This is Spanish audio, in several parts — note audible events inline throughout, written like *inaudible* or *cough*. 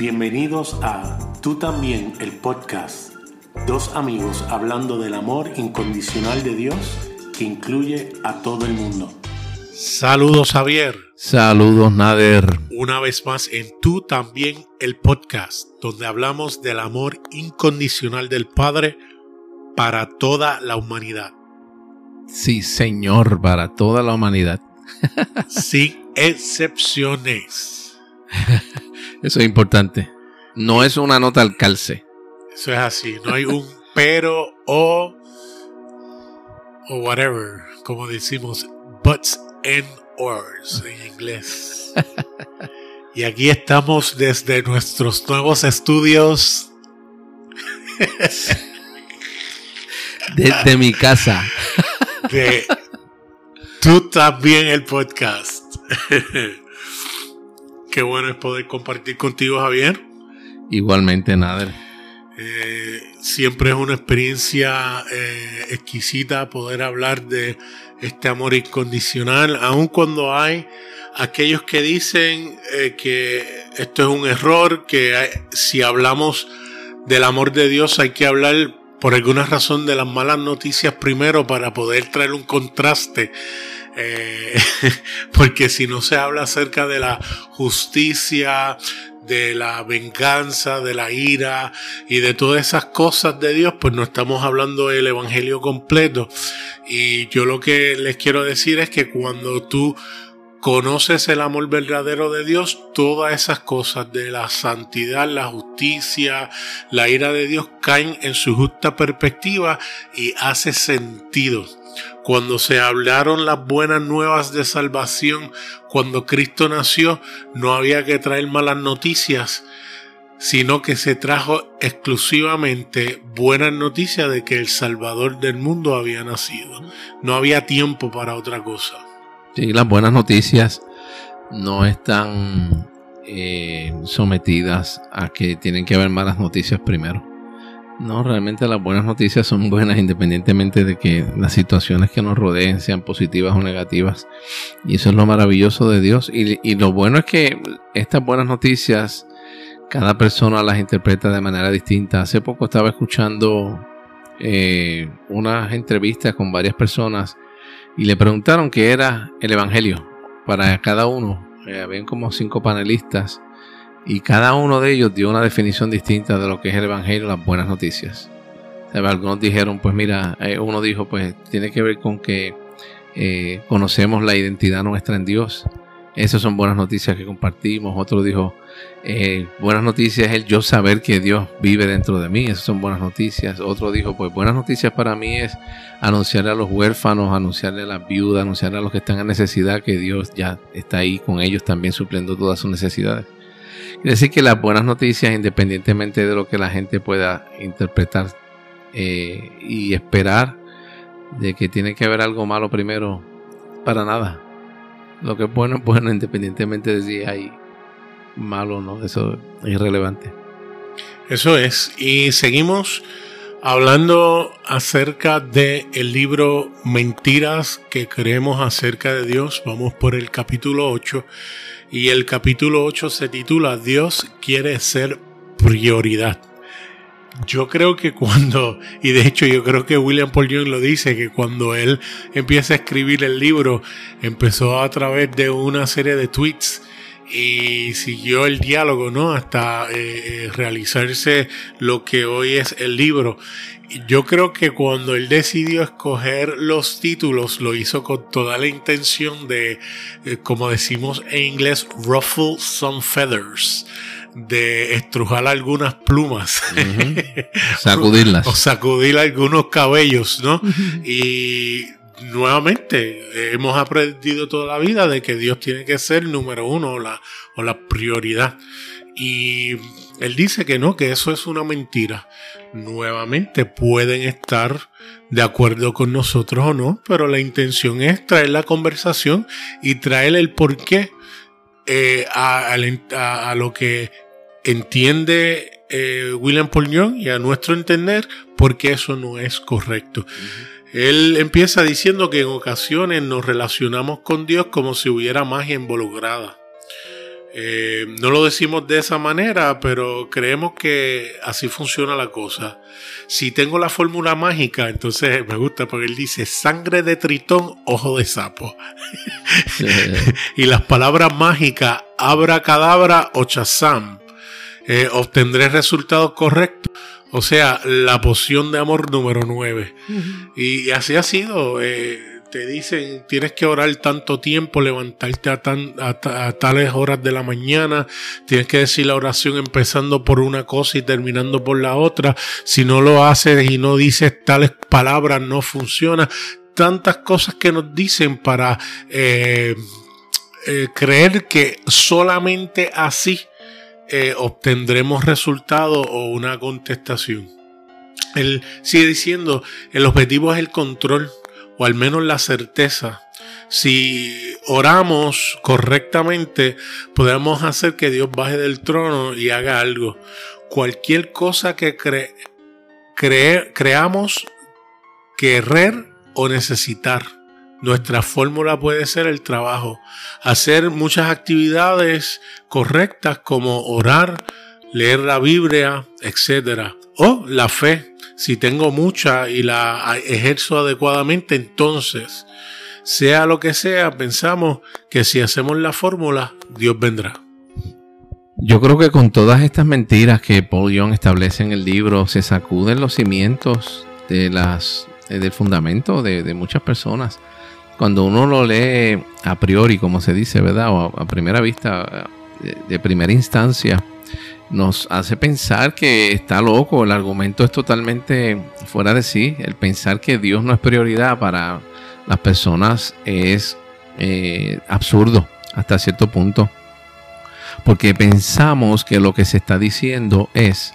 Bienvenidos a Tú también, el podcast. Dos amigos hablando del amor incondicional de Dios que incluye a todo el mundo. Saludos Javier. Saludos Nader. Una vez más en Tú también, el podcast, donde hablamos del amor incondicional del Padre para toda la humanidad. Sí, Señor, para toda la humanidad. *laughs* Sin excepciones. *laughs* Eso es importante. No es una nota al calce. Eso es así. No hay un *laughs* pero o o whatever, como decimos, buts and ors en inglés. *laughs* y aquí estamos desde nuestros nuevos estudios. *laughs* Desde mi casa. De tú también el podcast. Qué bueno es poder compartir contigo, Javier. Igualmente, Nader. Eh, siempre es una experiencia eh, exquisita poder hablar de este amor incondicional, aun cuando hay aquellos que dicen eh, que esto es un error, que si hablamos del amor de Dios hay que hablar por alguna razón de las malas noticias primero para poder traer un contraste. *laughs* porque si no se habla acerca de la justicia, de la venganza, de la ira y de todas esas cosas de Dios, pues no estamos hablando del Evangelio completo. Y yo lo que les quiero decir es que cuando tú conoces el amor verdadero de Dios, todas esas cosas de la santidad, la justicia, la ira de Dios caen en su justa perspectiva y hace sentido. Cuando se hablaron las buenas nuevas de salvación, cuando Cristo nació, no había que traer malas noticias, sino que se trajo exclusivamente buenas noticias de que el Salvador del mundo había nacido. No había tiempo para otra cosa. Sí, las buenas noticias no están eh, sometidas a que tienen que haber malas noticias primero. No, realmente las buenas noticias son buenas independientemente de que las situaciones que nos rodeen sean positivas o negativas. Y eso es lo maravilloso de Dios. Y, lo bueno es que estas buenas noticias, cada persona las interpreta de manera distinta. Hace poco estaba escuchando eh, unas entrevistas con varias personas y le preguntaron qué era el Evangelio para cada uno. Eh, habían como cinco panelistas y cada uno de ellos dio una definición distinta de lo que es el Evangelio, las buenas noticias. Algunos dijeron, pues mira, eh, uno dijo, pues tiene que ver con que eh, conocemos la identidad nuestra en Dios. Esas son buenas noticias que compartimos. Otro dijo, eh, buenas noticias es el yo saber que Dios vive dentro de mí. Esas son buenas noticias. Otro dijo, pues buenas noticias para mí es anunciarle a los huérfanos, anunciarle a las viudas, anunciarle a los que están en necesidad que Dios ya está ahí con ellos también supliendo todas sus necesidades. Quiere decir que las buenas noticias, independientemente de lo que la gente pueda interpretar eh, y esperar, de que tiene que haber algo malo primero, para nada. Lo que es bueno es bueno, independientemente de si hay malo no, eso es irrelevante. Eso es. Y seguimos hablando acerca del el libro Mentiras que creemos acerca de Dios. Vamos por el capítulo 8 y el capítulo 8 se titula Dios quiere ser prioridad. Yo creo que cuando, y de hecho yo creo que William Paul Young lo dice, que cuando él empieza a escribir el libro, empezó a través de una serie de tweets y siguió el diálogo, ¿no? Hasta eh, eh, realizarse lo que hoy es el libro. Yo creo que cuando él decidió escoger los títulos, lo hizo con toda la intención de, eh, como decimos en inglés, ruffle some feathers de estrujar algunas plumas. Sacudirlas. *laughs* o sacudir algunos cabellos, ¿no? Y nuevamente hemos aprendido toda la vida de que Dios tiene que ser número uno o la, o la prioridad. Y él dice que no, que eso es una mentira. Nuevamente pueden estar de acuerdo con nosotros o no, pero la intención es traer la conversación y traer el porqué eh, a, lo que entiende eh, William Paul y a nuestro entender, porque eso no es correcto. Él empieza diciendo que en ocasiones nos relacionamos con Dios como si hubiera magia involucrada. Eh, no lo decimos de esa manera, pero creemos que así funciona la cosa. Si tengo la fórmula mágica, entonces me gusta porque él dice sangre de tritón, ojo de sapo. *laughs* y las palabras mágicas, abra cadabra o chazam, eh, obtendré resultados correctos. O sea, la poción de amor número 9. Y así ha sido. Eh, te dicen tienes que orar tanto tiempo, levantarte a, a, tales horas de la mañana, tienes que decir la oración empezando por una cosa y terminando por la otra. Si no lo haces y no dices tales palabras, no funciona. Tantas cosas que nos dicen para eh, eh, creer que solamente así eh, obtendremos resultado o una contestación. Él sigue diciendo, el objetivo es el control o al menos la certeza. Si oramos correctamente, podemos hacer que Dios baje del trono y haga algo. Cualquier cosa que creamos querer o necesitar. Nuestra fórmula puede ser el trabajo, hacer muchas actividades correctas como orar, leer la Biblia, etc. O la fe, si tengo mucha y la ejerzo adecuadamente, entonces, sea lo que sea, pensamos que si hacemos la fórmula, Dios vendrá. Yo creo que con todas estas mentiras que Paul Young establece en el libro, se sacuden los cimientos de las, eh, del fundamento de, muchas personas. Cuando uno lo lee a priori, como se dice, ¿verdad? O a, primera vista, de primera instancia, nos hace pensar que está loco, el argumento es totalmente fuera de sí, el pensar que Dios no es prioridad para las personas es eh, absurdo hasta cierto punto, porque pensamos que lo que se está diciendo es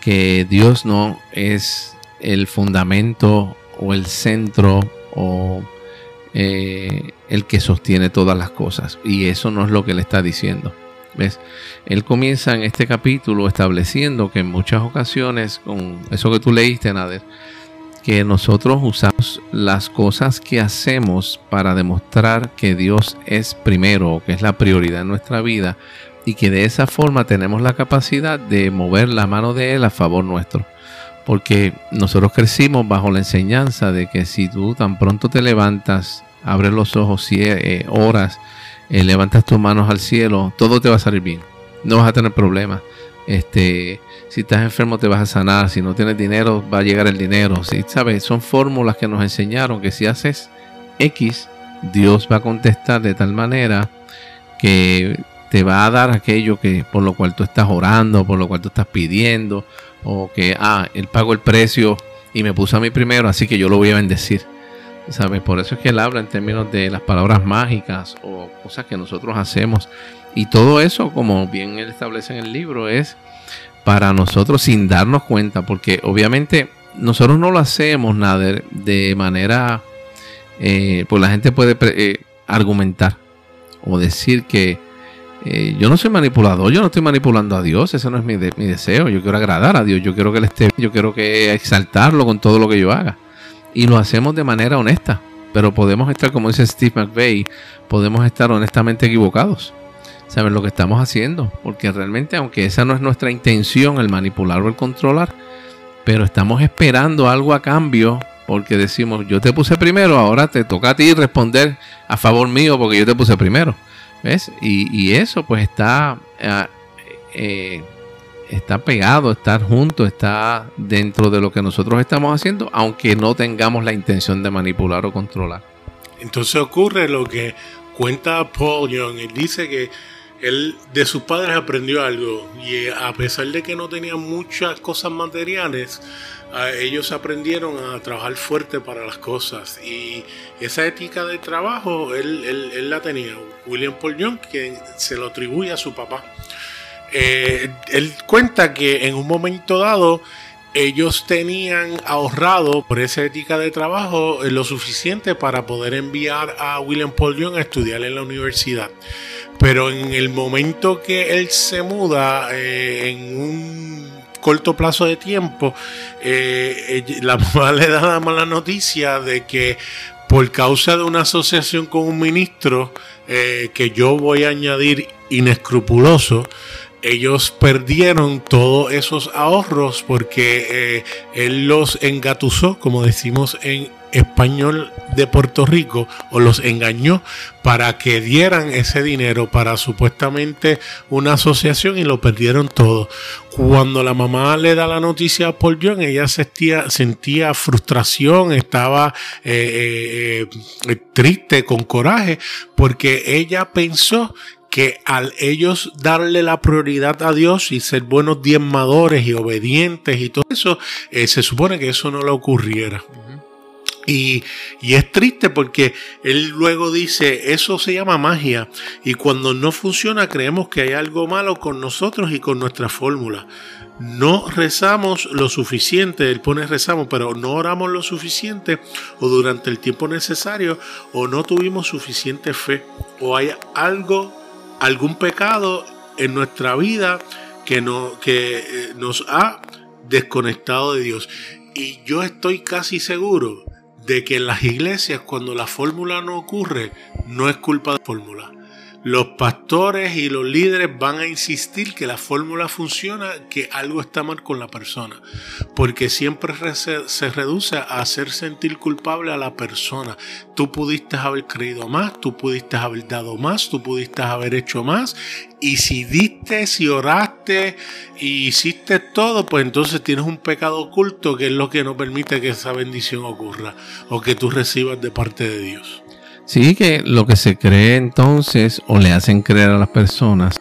que Dios no es el fundamento o el centro o eh, el que sostiene todas las cosas, y eso no es lo que le está diciendo. ¿Ves? Él comienza en este capítulo estableciendo que en muchas ocasiones, con eso que tú leíste, Nader, que nosotros usamos las cosas que hacemos para demostrar que Dios es primero, que es la prioridad en nuestra vida, y que de esa forma tenemos la capacidad de mover la mano de Él a favor nuestro. Porque nosotros crecimos bajo la enseñanza de que si tú tan pronto te levantas, abres los ojos, eh, horas, eh, levantas tus manos al cielo, todo te va a salir bien. No vas a tener problemas. Este, si estás enfermo te vas a sanar, si no tienes dinero va a llegar el dinero. Sabes, son fórmulas que nos enseñaron que si haces X, Dios va a contestar de tal manera que te va a dar aquello que por lo cual tú estás orando, por lo cual tú estás pidiendo, o que ah, él pagó el precio y me puso a mí primero, así que yo lo voy a bendecir. ¿Sabes? Por eso es que él habla en términos de las palabras mágicas o cosas que nosotros hacemos. Y todo eso, como bien él establece en el libro, es para nosotros sin darnos cuenta, porque obviamente nosotros no lo hacemos nada de, manera, eh, pues la gente puede eh, argumentar o decir que eh, yo no soy manipulador, yo no estoy manipulando a Dios, ese no es mi, mi deseo, yo quiero agradar a Dios, yo quiero que él esté, yo quiero que exaltarlo con todo lo que yo haga y lo hacemos de manera honesta. Pero podemos estar, como dice Steve McVeigh, podemos estar honestamente equivocados. Saber lo que estamos haciendo. Porque realmente, aunque esa no es nuestra intención, el manipular o el controlar, pero estamos esperando algo a cambio porque decimos, yo te puse primero, ahora te toca a ti responder a favor mío porque yo te puse primero. ¿Ves? Y, eso pues está eh, eh, está pegado, está junto, está dentro de lo que nosotros estamos haciendo, aunque no tengamos la intención de manipular o controlar. Entonces ocurre lo que cuenta Paul Young. Él dice que él de sus padres aprendió algo y a pesar de que no tenían muchas cosas materiales, ellos aprendieron a trabajar fuerte para las cosas y esa ética de trabajo él, la tenía. William Paul Young, que se lo atribuye a su papá. Eh, él cuenta que en un momento dado ellos tenían ahorrado por esa ética de trabajo lo suficiente para poder enviar a William Paul Young a estudiar en la universidad. Pero en el momento que él se muda, eh, en un corto plazo de tiempo, eh, la *laughs* mamá le da la mala noticia de que por causa de una asociación con un ministro que yo voy a añadir inescrupuloso, ellos perdieron todos esos ahorros porque eh, él los engatusó, como decimos en español de Puerto Rico, o los engañó para que dieran ese dinero para supuestamente una asociación y lo perdieron todo. Cuando la mamá le da la noticia a Paul John, ella sentía, sentía frustración, estaba eh, eh, triste, con coraje, porque ella pensó que al ellos darle la prioridad a Dios y ser buenos diezmadores y obedientes y todo eso, eh, se supone que eso no le ocurriera. Y, y, es triste porque él luego dice, eso se llama magia. Y cuando no funciona creemos que hay algo malo con nosotros y con nuestra fórmula. No rezamos lo suficiente, él pone rezamos, pero no oramos lo suficiente o durante el tiempo necesario o no tuvimos suficiente fe o hay algo algún pecado en nuestra vida que, no, que eh, nos ha desconectado de Dios. Y yo estoy casi seguro de que en las iglesias cuando la fórmula no ocurre, no es culpa de la fórmula. Los pastores y los líderes van a insistir que la fórmula funciona, que algo está mal con la persona, porque siempre se reduce a hacer sentir culpable a la persona. Tú pudiste haber creído más, tú pudiste haber dado más, tú pudiste haber hecho más, y si diste, si oraste y hiciste todo, pues entonces tienes un pecado oculto que es lo que no permite que esa bendición ocurra o que tú recibas de parte de Dios. Sí, que lo que se cree entonces o le hacen creer a las personas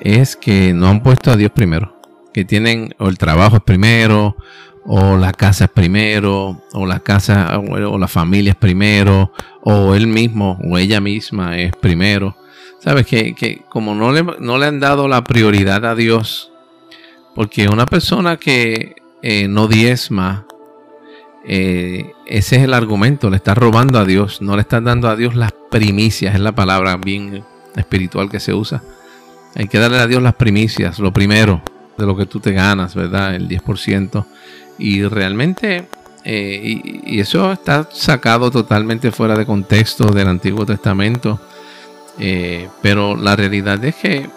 es que no han puesto a Dios primero, que tienen o el trabajo es primero, o la casa es primero, o la casa o la familia es primero, o él mismo o ella misma es primero. Sabes que, que como no le, no le han dado la prioridad a Dios, porque una persona que eh, no diezma, eh, ese es el argumento, le estás robando a Dios, no le estás dando a Dios las primicias, es la palabra bien espiritual que se usa. Hay que darle a Dios las primicias, lo primero de lo que tú te ganas, ¿verdad? El 10%. Y realmente, eh, y, eso está sacado totalmente fuera de contexto del Antiguo Testamento. Eh, pero la realidad es que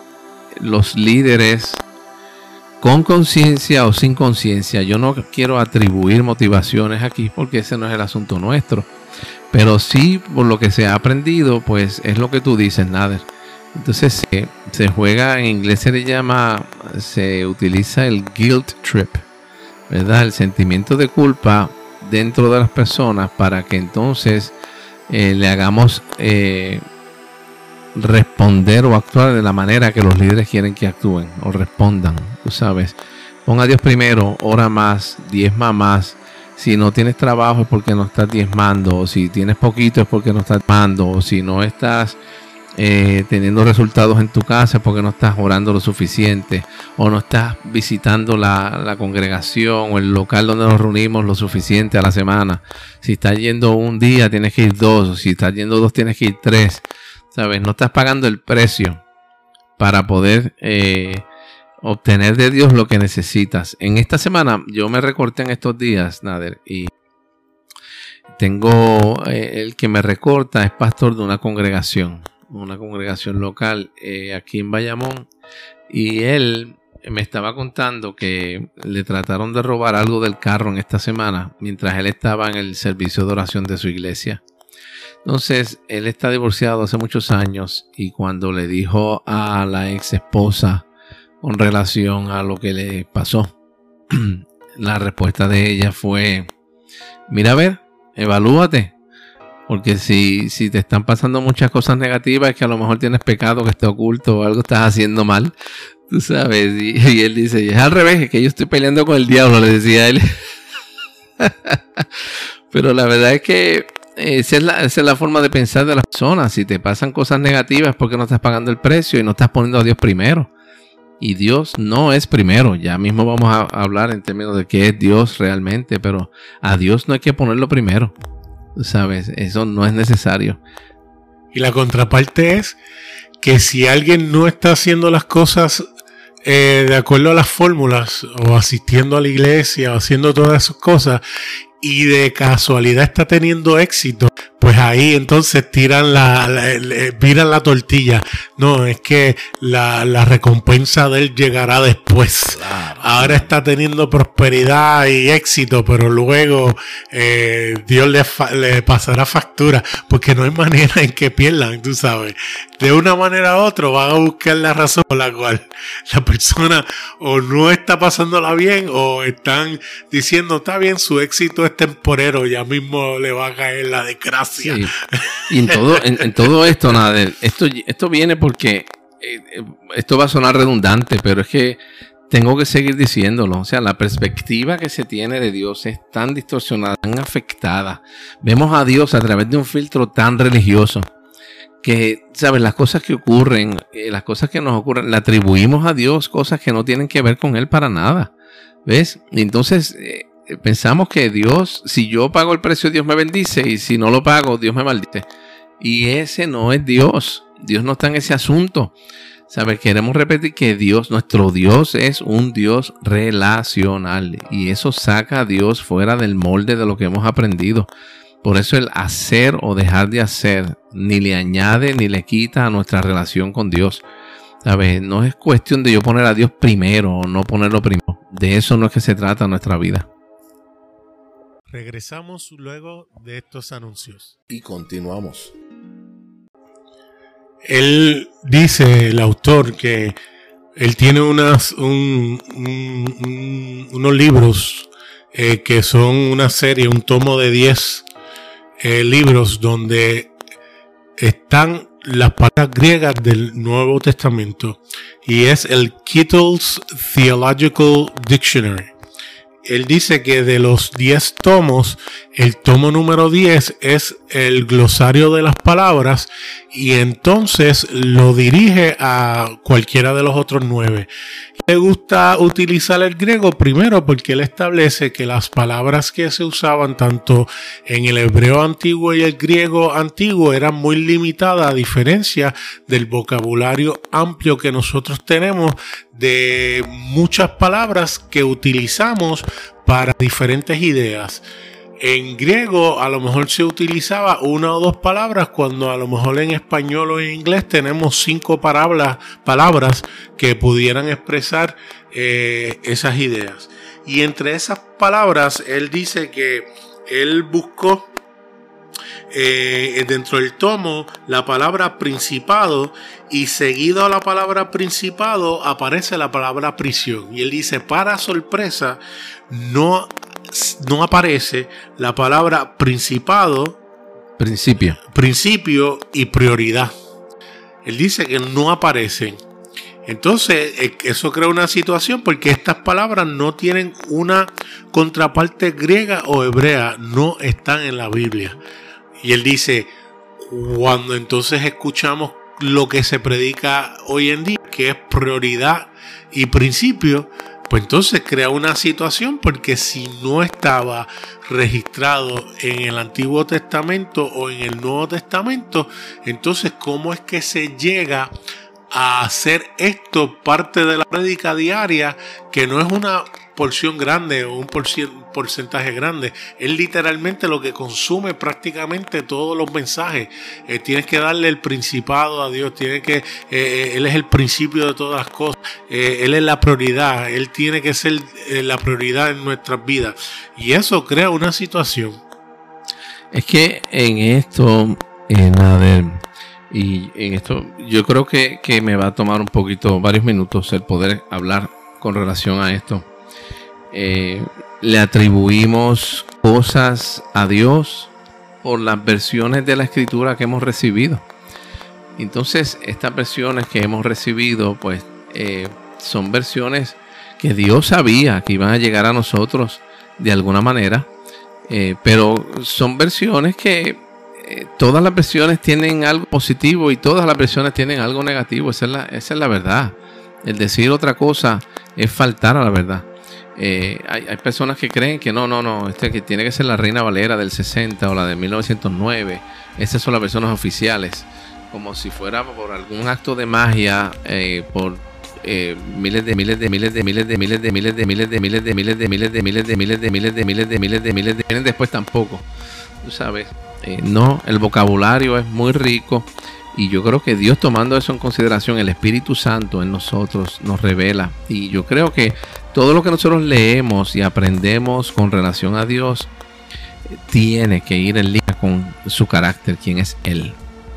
los líderes con conciencia o sin conciencia. Yo no quiero atribuir motivaciones aquí porque ese no es el asunto nuestro. Pero sí, por lo que se ha aprendido, pues es lo que tú dices, Nader. Entonces se, juega, en inglés se le llama, se utiliza el guilt trip, ¿verdad? El sentimiento de culpa dentro de las personas para que entonces eh, le hagamos eh, responder o actuar de la manera que los líderes quieren que actúen o respondan, tú sabes. Pon a Dios primero, ora más, diezma más. Si no tienes trabajo es porque no estás diezmando, o si tienes poquito es porque no estás diezmando, o si no estás eh, teniendo resultados en tu casa es porque no estás orando lo suficiente, o no estás visitando la, la congregación o el local donde nos reunimos lo suficiente a la semana. Si estás yendo un día tienes que ir dos, si estás yendo dos tienes que ir tres. ¿Sabes? No estás pagando el precio para poder eh, obtener de Dios lo que necesitas. En esta semana yo me recorté en estos días, Nader, y tengo eh, el que me recorta es pastor de una congregación, una congregación local eh, aquí en Bayamón, y él me estaba contando que le trataron de robar algo del carro en esta semana mientras él estaba en el servicio de oración de su iglesia. Entonces, él está divorciado hace muchos años y cuando le dijo a la ex esposa con relación a lo que le pasó, *clears throat* la respuesta de ella fue, mira a ver, evalúate, porque si, si te están pasando muchas cosas negativas, es que a lo mejor tienes pecado que está oculto o algo estás haciendo mal, tú sabes, y, él dice, es al revés, es que yo estoy peleando con el diablo, le decía él. *laughs* Pero la verdad es que esa es, la, forma de pensar de las personas. Si te pasan cosas negativas porque no estás pagando el precio y no estás poniendo a Dios primero. Y Dios no es primero. Ya mismo vamos a hablar en términos de qué es Dios realmente, pero a Dios no hay que ponerlo primero. ¿Sabes? Eso no es necesario. Y la contraparte es que si alguien no está haciendo las cosas eh, de acuerdo a las fórmulas, o asistiendo a la iglesia, o haciendo todas esas cosas, y de casualidad está teniendo éxito, pues ahí entonces tiran la, viran la tortilla. No, es que la, recompensa de él llegará después. Ahora está teniendo prosperidad y éxito, pero luego eh, Dios le, le, pasará factura, porque no hay manera en que pierdan, tú sabes. De una manera u otra van a buscar la razón por la cual la persona o no está pasándola bien o están diciendo, está bien, su éxito es temporero, ya mismo le va a caer la desgracia y en todo, en, todo esto, nada, esto, esto viene porque eh, esto va a sonar redundante, pero es que tengo que seguir diciéndolo. O sea, la perspectiva que se tiene de Dios es tan distorsionada, tan afectada. Vemos a Dios a través de un filtro tan religioso que, ¿sabes? Las cosas que ocurren, eh, las cosas que nos ocurren, le atribuimos a Dios cosas que no tienen que ver con Él para nada. ¿Ves? entonces, pensamos que Dios, si yo pago el precio, Dios me bendice, y si no lo pago, Dios me maldice. Y ese no es Dios. Dios no está en ese asunto. ¿Sabes? Queremos repetir que Dios, nuestro Dios es un Dios relacional. Y eso saca a Dios fuera del molde de lo que hemos aprendido. Por eso el hacer o dejar de hacer ni le añade ni le quita a nuestra relación con Dios. ¿Sabes? No es cuestión de yo poner a Dios primero o no ponerlo primero. De eso no es que se trata nuestra vida. Regresamos luego de estos anuncios. Y continuamos. Él dice, el autor, que él tiene unas, unos libros eh, que son una serie, un tomo de 10 eh, libros donde están las palabras griegas del Nuevo Testamento y es el Kittle's Theological Dictionary. Él dice que de los 10 tomos, el tomo número 10 es el glosario de las palabras y entonces lo dirige a cualquiera de los otros nueve. Le gusta utilizar el griego primero porque él establece que las palabras que se usaban tanto en el hebreo antiguo y el griego antiguo eran muy limitadas a diferencia del vocabulario amplio que nosotros tenemos de muchas palabras que utilizamos para diferentes ideas. En griego a lo mejor se utilizaba una o dos palabras cuando a lo mejor en español o en inglés tenemos cinco palabras, palabras que pudieran expresar eh, esas ideas. Y entre esas palabras él dice que él buscó eh, dentro del tomo la palabra principado y seguido a la palabra principado aparece la palabra prisión. Y él dice, para sorpresa, no no aparece la palabra principado, principio, principio y prioridad. Él dice que no aparecen. Entonces, eh, eso crea una situación porque estas palabras no tienen una contraparte griega o hebrea, no están en la Biblia. Y él dice, cuando entonces escuchamos lo que se predica hoy en día, que es prioridad y principio, pues entonces crea una situación porque si no estaba registrado en el Antiguo Testamento o en el Nuevo Testamento, entonces ¿cómo es que se llega a hacer esto parte de la prédica diaria que no es una porción grande o un porcentaje grande. Es literalmente lo que consume prácticamente todos los mensajes. Eh, tienes que darle el principado a Dios. Tiene que, eh, eh, él es el principio de todas las cosas. él es la prioridad. Él tiene que ser la prioridad en nuestras vidas. Y eso crea una situación. Es que en esto, Nader, y en esto, yo creo que, que me va a tomar un poquito, varios minutos el poder hablar con relación a esto. Eh, le atribuimos cosas a Dios por las versiones de la escritura que hemos recibido. Entonces, estas versiones que hemos recibido, pues, eh, son versiones que Dios sabía que iban a llegar a nosotros de alguna manera, eh, pero son versiones que todas las versiones tienen algo positivo y todas las versiones tienen algo negativo. Esa es la, esa es la verdad. El decir otra cosa es faltar a la verdad. Eh, hay, personas que creen que no, no, no, este que tiene que ser la Reina Valera del 60 o la de 1909. Esas son las versiones oficiales. Como si fuera por algún acto de magia, eh, por miles de miles de miles de miles de miles de miles de miles de miles de miles de miles de miles de miles de miles de miles de miles de miles de miles después tampoco. Tú sabes. Eh, no, el vocabulario es muy rico y yo creo que Dios tomando eso en consideración, el Espíritu Santo en nosotros nos revela. Y yo creo que todo lo que nosotros leemos y aprendemos con relación a Dios tiene que ir en línea con su carácter, quién es Él,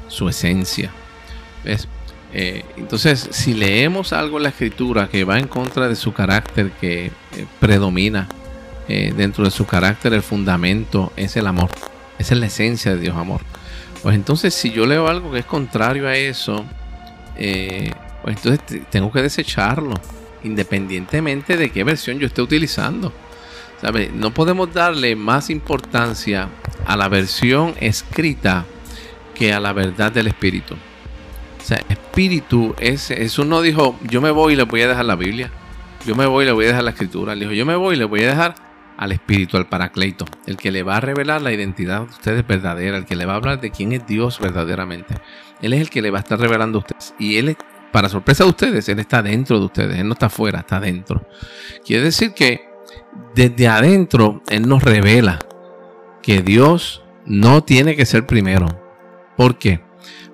su esencia. ¿Ves? Eh, entonces, si leemos algo en la escritura que va en contra de su carácter, que eh, predomina eh, dentro de su carácter, el fundamento es el amor. Esa es la esencia de Dios, amor. Pues entonces, si yo leo algo que es contrario a eso, pues entonces tengo que desecharlo, independientemente de qué versión yo esté utilizando. No podemos darle más importancia a la versión escrita que a la verdad del Espíritu. O sea, espíritu es, eso no dijo, yo me voy y le voy a dejar la Biblia. Yo me voy y le voy a dejar la escritura. Él dijo, yo me voy y le voy a dejar al espíritu, al paracleto, el que le va a revelar la identidad de ustedes verdadera, el que le va a hablar de quién es Dios verdaderamente. Él es el que le va a estar revelando a ustedes. Y él, para sorpresa de ustedes, él está dentro de ustedes. Él no está afuera, está dentro. Quiere decir que desde adentro Él nos revela que Dios no tiene que ser primero. ¿Por qué?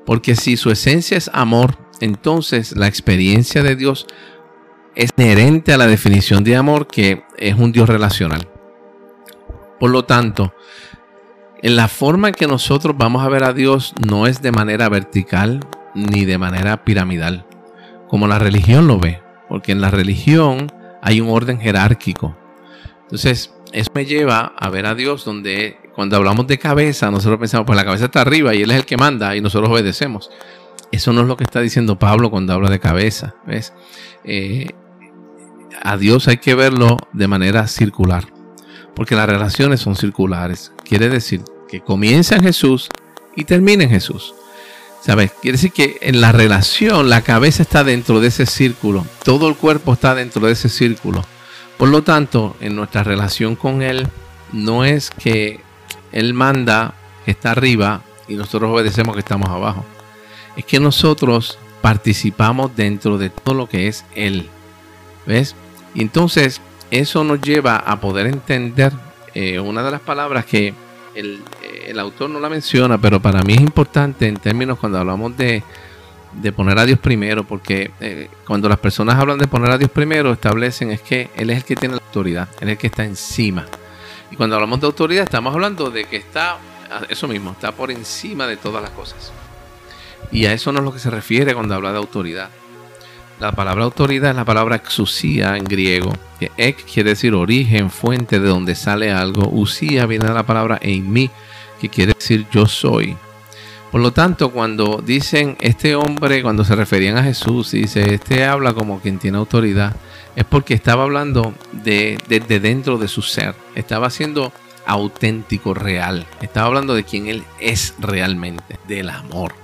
Porque si su esencia es amor, entonces la experiencia de Dios es inherente a la definición de amor que es un Dios relacional. Por lo tanto, en la forma en que nosotros vamos a ver a Dios no es de manera vertical ni de manera piramidal, como la religión lo ve, porque en la religión hay un orden jerárquico. Entonces, eso me lleva a ver a Dios donde cuando hablamos de cabeza, nosotros pensamos, pues la cabeza está arriba y Él es el que manda y nosotros obedecemos. Eso no es lo que está diciendo Pablo cuando habla de cabeza. ¿ves? Eh, a Dios hay que verlo de manera circular, porque las relaciones son circulares. Quiere decir que comienza en Jesús y termina en Jesús. ¿Sabes? Quiere decir que en la relación la cabeza está dentro de ese círculo, todo el cuerpo está dentro de ese círculo. Por lo tanto, en nuestra relación con Él, no es que Él manda que está arriba y nosotros obedecemos que estamos abajo. Es que nosotros participamos dentro de todo lo que es Él. ¿Ves? Y entonces eso nos lleva a poder entender eh, una de las palabras que el, el, autor no la menciona, pero para mí es importante en términos cuando hablamos de de poner a Dios primero, porque eh, cuando las personas hablan de poner a Dios primero, establecen es que Él es el que tiene la autoridad, Él es el que está encima. Y cuando hablamos de autoridad, estamos hablando de que está, eso mismo, está por encima de todas las cosas. Y a eso no es lo que se refiere cuando habla de autoridad. La palabra autoridad es la palabra exusía en griego, que quiere decir origen, fuente de donde sale algo. Usía viene de la palabra mí que quiere decir yo soy. Por lo tanto, cuando dicen este hombre, cuando se referían a Jesús, dice, este habla como quien tiene autoridad, es porque estaba hablando de, dentro de su ser, estaba siendo auténtico, real, estaba hablando de quien él es realmente, del amor.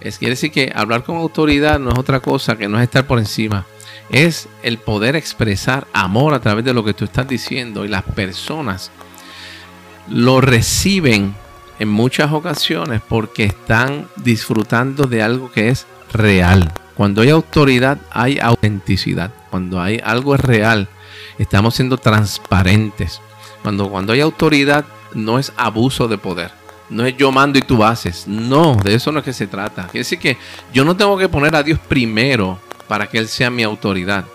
Es, quiere decir que hablar con autoridad no es otra cosa que no es estar por encima, es el poder expresar amor a través de lo que tú estás diciendo y las personas lo reciben en muchas ocasiones porque están disfrutando de algo que es real. Cuando hay autoridad hay autenticidad. Cuando hay algo es real, estamos siendo transparentes. Cuando, cuando hay autoridad no es abuso de poder. No es yo mando y tú haces. No, de eso no es que se trata. Quiere decir que yo no tengo que poner a Dios primero para que Él sea mi autoridad.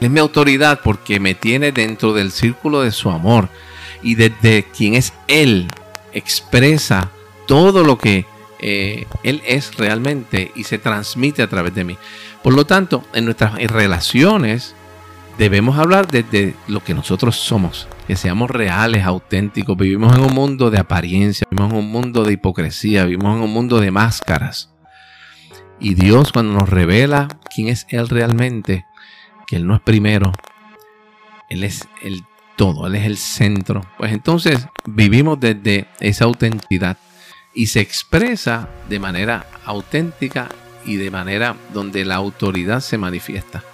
Es mi autoridad porque me tiene dentro del círculo de su amor y desde quien es Él expresa todo lo que eh, Él es realmente y se transmite a través de mí. Por lo tanto, en nuestras relaciones debemos hablar desde lo que nosotros somos, que seamos reales, auténticos. Vivimos en un mundo de apariencia, vivimos en un mundo de hipocresía, vivimos en un mundo de máscaras. Y Dios cuando nos revela quién es Él realmente, que Él no es primero, Él es el todo, Él es el centro. Pues entonces vivimos desde esa autenticidad y se expresa de manera auténtica y de manera donde la autoridad se manifiesta.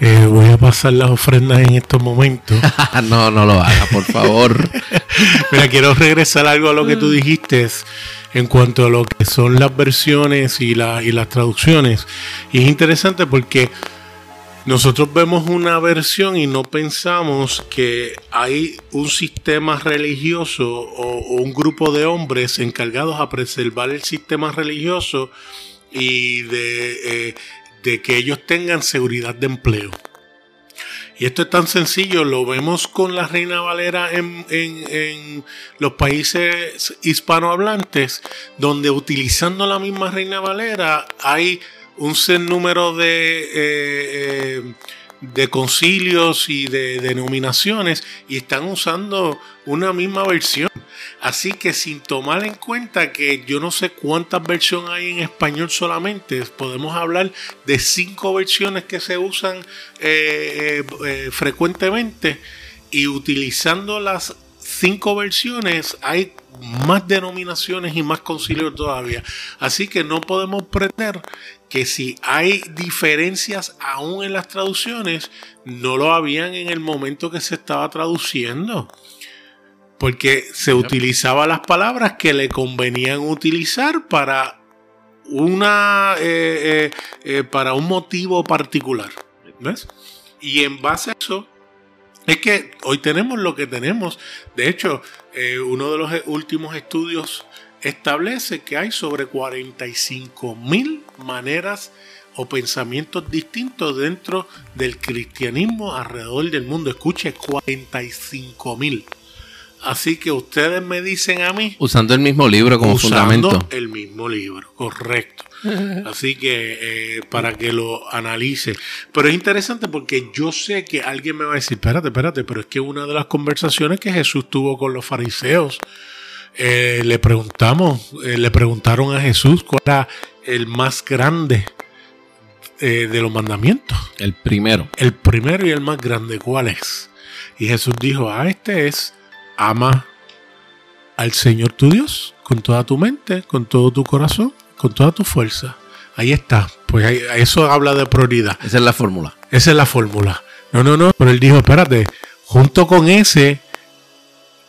Eh, voy a pasar las ofrendas en estos momentos. *laughs* no, no lo haga, por favor. *laughs* Mira, quiero regresar algo a lo que tú dijiste en cuanto a lo que son las versiones y, y las traducciones. Y es interesante porque nosotros vemos una versión y no pensamos que hay un sistema religioso o, un grupo de hombres encargados a preservar el sistema religioso y de, eh, de que ellos tengan seguridad de empleo. Y esto es tan sencillo, lo vemos con la Reina Valera en, los países hispanohablantes, donde utilizando la misma Reina Valera hay un número de, eh, eh, de concilios y de denominaciones y están usando una misma versión. Así que sin tomar en cuenta que yo no sé cuántas versiones hay en español solamente, podemos hablar de cinco versiones que se usan eh, frecuentemente y utilizando las cinco versiones hay más denominaciones y más concilios todavía. Así que no podemos pretender que si hay diferencias aún en las traducciones, no lo habían en el momento que se estaba traduciendo. Porque se utilizaba las palabras que le convenían utilizar para una eh, eh, eh, para un motivo particular ¿ves? y en base a eso es que hoy tenemos lo que tenemos. De hecho uno de los últimos estudios establece que hay sobre 45 mil maneras o pensamientos distintos dentro del cristianismo alrededor del mundo escuche 45 mil Así que ustedes me dicen a mí. Usando el mismo libro como usando fundamento. El mismo libro, correcto. Así que eh, para que lo analice. Pero es interesante porque yo sé que alguien me va a decir, espérate, espérate, pero es que una de las conversaciones que Jesús tuvo con los fariseos, eh, le preguntamos, eh, le preguntaron a Jesús cuál era el más grande de los mandamientos. El primero. El primero y el más grande, ¿cuál es? Y Jesús dijo, ah, este es ama al Señor tu Dios con toda tu mente, con todo tu corazón, con toda tu fuerza. Ahí está. Pues eso habla de prioridad. Esa es la fórmula. Esa es la fórmula. No, no, no. Pero él dijo, espérate, junto con ese,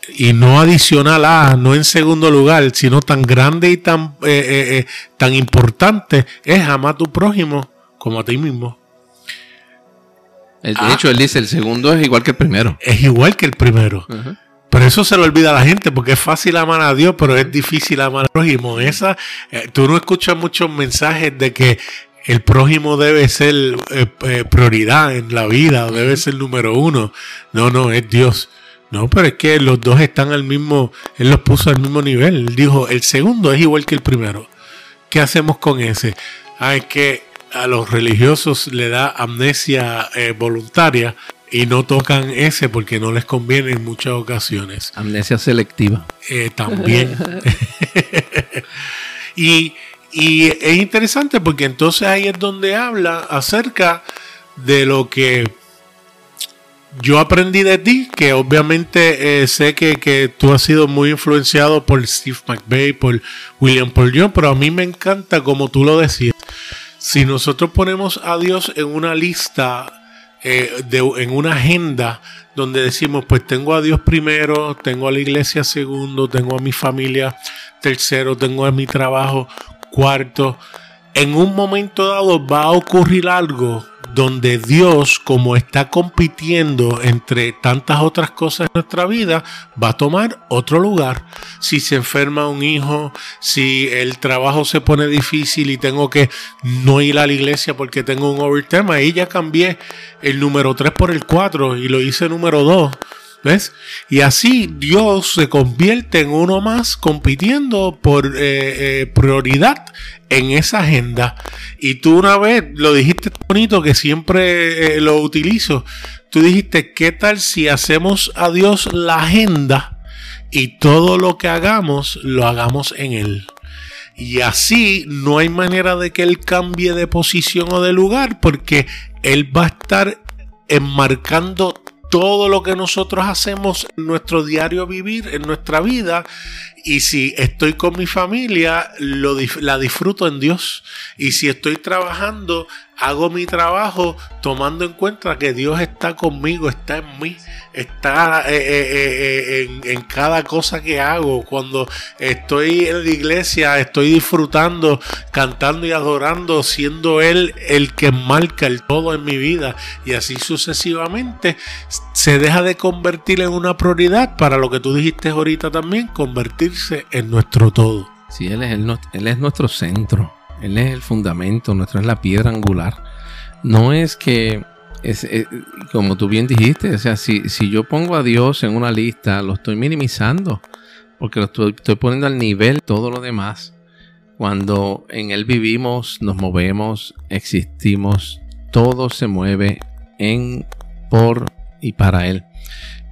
y no adicional a, no en segundo lugar, sino tan grande y tan, eh, eh, eh, tan importante, es amar a tu prójimo como a ti mismo. De ah. hecho, él dice, el segundo es igual que el primero. Es igual que el primero. Pero eso se lo olvida a la gente porque es fácil amar a Dios, pero es difícil amar al prójimo. Esa, eh, tú no escuchas muchos mensajes de que el prójimo debe ser prioridad en la vida debe ser número uno. No, no, es Dios. No, pero es que los dos están al mismo, Él los puso al mismo nivel. Él dijo, el segundo es igual que el primero. ¿Qué hacemos con ese? Ah, es que a los religiosos le da amnesia voluntaria y no tocan ese porque no les conviene en muchas ocasiones. Amnesia selectiva. Eh, también. *laughs* y, es interesante porque entonces ahí es donde habla acerca de lo que yo aprendí de ti, que obviamente eh, sé que, que, tú has sido muy influenciado por Steve McVeigh, por William Paul Young, pero a mí me encanta como tú lo decías. Si nosotros ponemos a Dios en una lista eh, en una agenda donde decimos, pues tengo a Dios primero, tengo a la iglesia segundo, tengo a mi familia tercero, tengo a mi trabajo cuarto. En un momento dado va a ocurrir algo donde Dios, como está compitiendo entre tantas otras cosas en nuestra vida, va a tomar otro lugar. Si se enferma un hijo, si el trabajo se pone difícil y tengo que no ir a la iglesia porque tengo un overtime, ahí ya cambié el número 3 por el 4 y lo hice número 2. ¿Ves? Y así Dios se convierte en uno más compitiendo por eh, eh, prioridad en esa agenda. Y tú una vez lo dijiste bonito que siempre eh, lo utilizo. Tú dijiste, ¿qué tal si hacemos a Dios la agenda y todo lo que hagamos lo hagamos en Él? Y así no hay manera de que Él cambie de posición o de lugar porque Él va a estar enmarcando todo lo que nosotros hacemos en nuestro diario vivir, en nuestra vida. Y si estoy con mi familia, lo, la disfruto en Dios. Y si estoy trabajando, hago mi trabajo tomando en cuenta que Dios está conmigo, está en mí, está eh, eh, eh, en, cada cosa que hago. Cuando estoy en la iglesia, estoy disfrutando, cantando y adorando, siendo Él el que marca el todo en mi vida. Y así sucesivamente se deja de convertir en una prioridad para lo que tú dijiste ahorita también, convertirse en nuestro todo. Sí, Él es, él es nuestro centro. Él es el fundamento, nuestro es la piedra angular. No es que, es, eh, como tú bien dijiste, o sea, si, si, yo pongo a Dios en una lista, lo estoy minimizando, porque lo estoy, poniendo al nivel todo lo demás. Cuando en Él vivimos, nos movemos, existimos, todo se mueve en, por y para Él.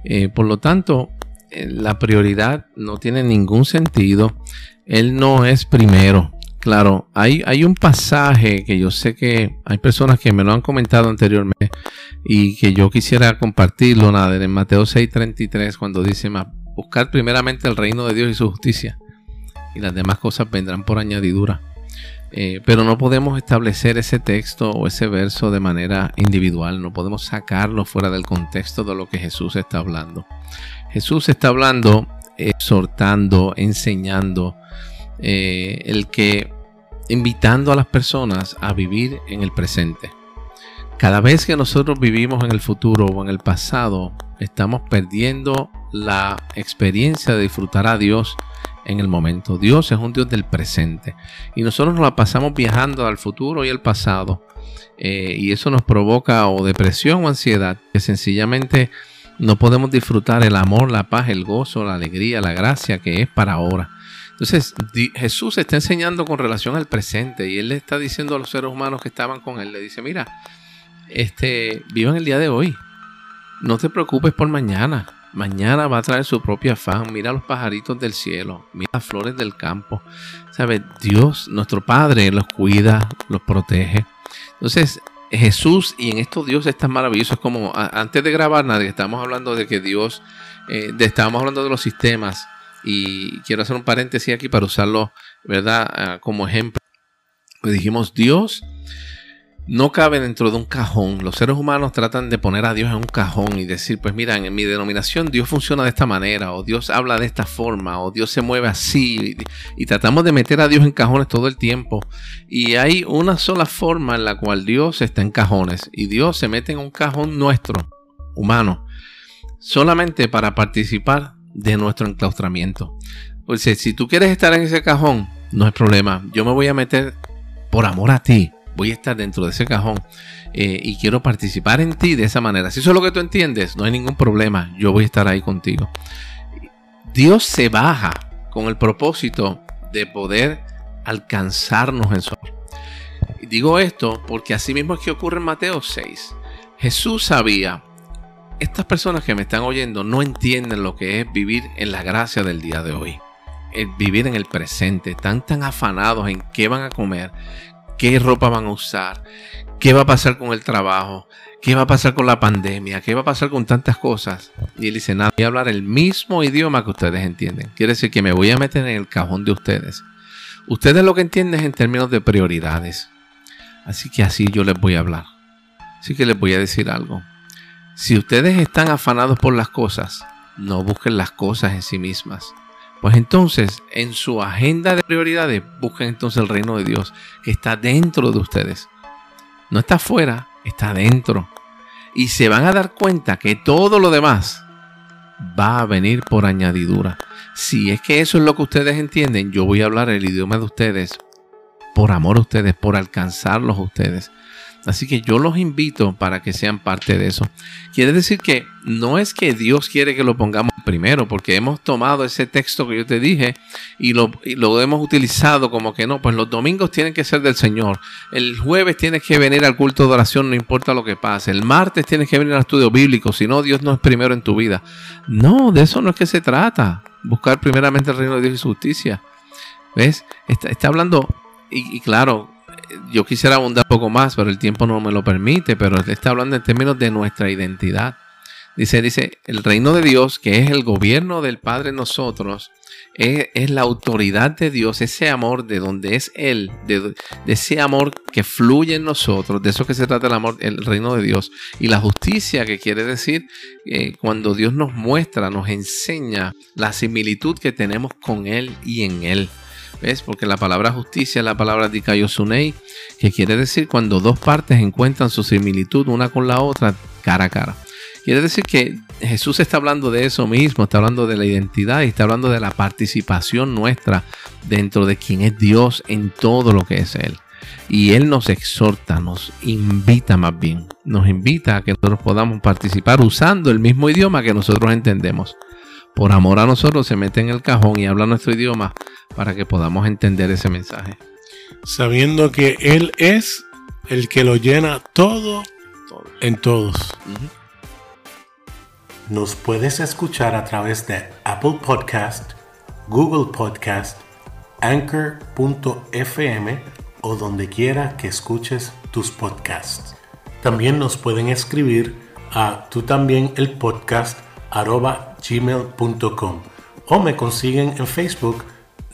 Eh, por lo tanto, la prioridad no tiene ningún sentido. Él no es primero. Claro, hay, hay un pasaje que yo sé que hay personas que me lo han comentado anteriormente y que yo quisiera compartirlo, nada, en Mateo 6:33, cuando dice, buscar primeramente el reino de Dios y su justicia y las demás cosas vendrán por añadidura. Eh, pero no podemos establecer ese texto o ese verso de manera individual, no podemos sacarlo fuera del contexto de lo que Jesús está hablando. Jesús está hablando, exhortando, enseñando, eh, el que invitando a las personas a vivir en el presente. Cada vez que nosotros vivimos en el futuro o en el pasado, estamos perdiendo la experiencia de disfrutar a Dios en el momento. Dios es un Dios del presente y nosotros nos la pasamos viajando al futuro y al pasado eh, y eso nos provoca o depresión o ansiedad que sencillamente no podemos disfrutar el amor, la paz, el gozo, la alegría, la gracia que es para ahora. Entonces, Jesús está enseñando con relación al presente y él le está diciendo a los seres humanos que estaban con él, le dice, mira, este, vivan el día de hoy. No te preocupes por mañana. Mañana va a traer su propia afán. Mira los pajaritos del cielo, mira las flores del campo. ¿Sabes? Dios, nuestro Padre, los cuida, los protege. Entonces, Jesús y en esto Dios es tan maravilloso. Como antes de grabar, nadie, estamos hablando de que Dios, eh, estábamos hablando de los sistemas y quiero hacer un paréntesis aquí para usarlo, ¿verdad? Ah, como ejemplo. Pues dijimos, Dios no cabe dentro de un cajón. Los seres humanos tratan de poner a Dios en un cajón y decir, pues mira, en mi denominación Dios funciona de esta manera, o Dios habla de esta forma, o Dios se mueve así. Y, tratamos de meter a Dios en cajones todo el tiempo. Y hay una sola forma en la cual Dios está en cajones. Y Dios se mete en un cajón nuestro, humano, solamente para participar de nuestro enclaustramiento. O sea, si tú quieres estar en ese cajón, no hay problema. Yo me voy a meter por amor a ti. Voy a estar dentro de ese cajón eh, y quiero participar en ti de esa manera. Si eso es lo que tú entiendes, no hay ningún problema. Yo voy a estar ahí contigo. Dios se baja con el propósito de poder alcanzarnos en su Digo esto porque así mismo es que ocurre en Mateo 6. Jesús sabía estas personas que me están oyendo no entienden lo que es vivir en la gracia del día de hoy. El vivir en el presente. Están tan afanados en qué van a comer, qué ropa van a usar, qué va a pasar con el trabajo, qué va a pasar con la pandemia, qué va a pasar con tantas cosas. Y él dice, nada, voy a hablar el mismo idioma que ustedes entienden. Quiere decir que me voy a meter en el cajón de ustedes. Ustedes lo que entienden es en términos de prioridades. Así que así yo les voy a hablar. Así que les voy a decir algo. Si ustedes están afanados por las cosas, no busquen las cosas en sí mismas. Pues entonces, en su agenda de prioridades, busquen entonces el reino de Dios, que está dentro de ustedes. No está afuera, está dentro. Y se van a dar cuenta que todo lo demás va a venir por añadidura. Si es que eso es lo que ustedes entienden, yo voy a hablar el idioma de ustedes por amor a ustedes, por alcanzarlos a ustedes. Así que yo los invito para que sean parte de eso. Quiere decir que no es que Dios quiere que lo pongamos primero, porque hemos tomado ese texto que yo te dije y lo, hemos utilizado como que no, pues los domingos tienen que ser del Señor. El jueves tienes que venir al culto de oración, no importa lo que pase. El martes tienes que venir al estudio bíblico, si no, Dios no es primero en tu vida. No, de eso no es que se trata. Buscar primeramente el reino de Dios y su justicia. ¿Ves? Está, hablando, y claro, yo quisiera abundar un poco más, pero el tiempo no me lo permite, pero está hablando en términos de nuestra identidad, Dice, dice, el reino de Dios, que es el gobierno del Padre en nosotros, es, la autoridad de Dios, ese amor de donde es Él, de, ese amor que fluye en nosotros, de eso que se trata el amor, el reino de Dios. Y la justicia, que quiere decir eh, cuando Dios nos muestra, nos enseña la similitud que tenemos con Él y en Él. ¿Ves? Porque la palabra justicia es la palabra dikaiosunei, que quiere decir cuando dos partes encuentran su similitud una con la otra cara a cara. Quiere decir que Jesús está hablando de eso mismo, está hablando de la identidad y está hablando de la participación nuestra dentro de quien es Dios en todo lo que es Él. Y Él nos exhorta, nos invita más bien, nos invita a que nosotros podamos participar usando el mismo idioma que nosotros entendemos. Por amor a nosotros se mete en el cajón y habla nuestro idioma para que podamos entender ese mensaje. Sabiendo que Él es el que lo llena todo, en todos. Nos puedes escuchar a través de Apple Podcast, Google Podcast, Anchor.fm o donde quiera que escuches tus podcasts. También nos pueden escribir a tú también el podcast arroba gmail.com o me consiguen en Facebook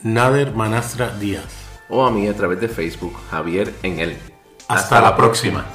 Nader Manastra Díaz. O a mí a través de Facebook Javier en él. Hasta, la próxima.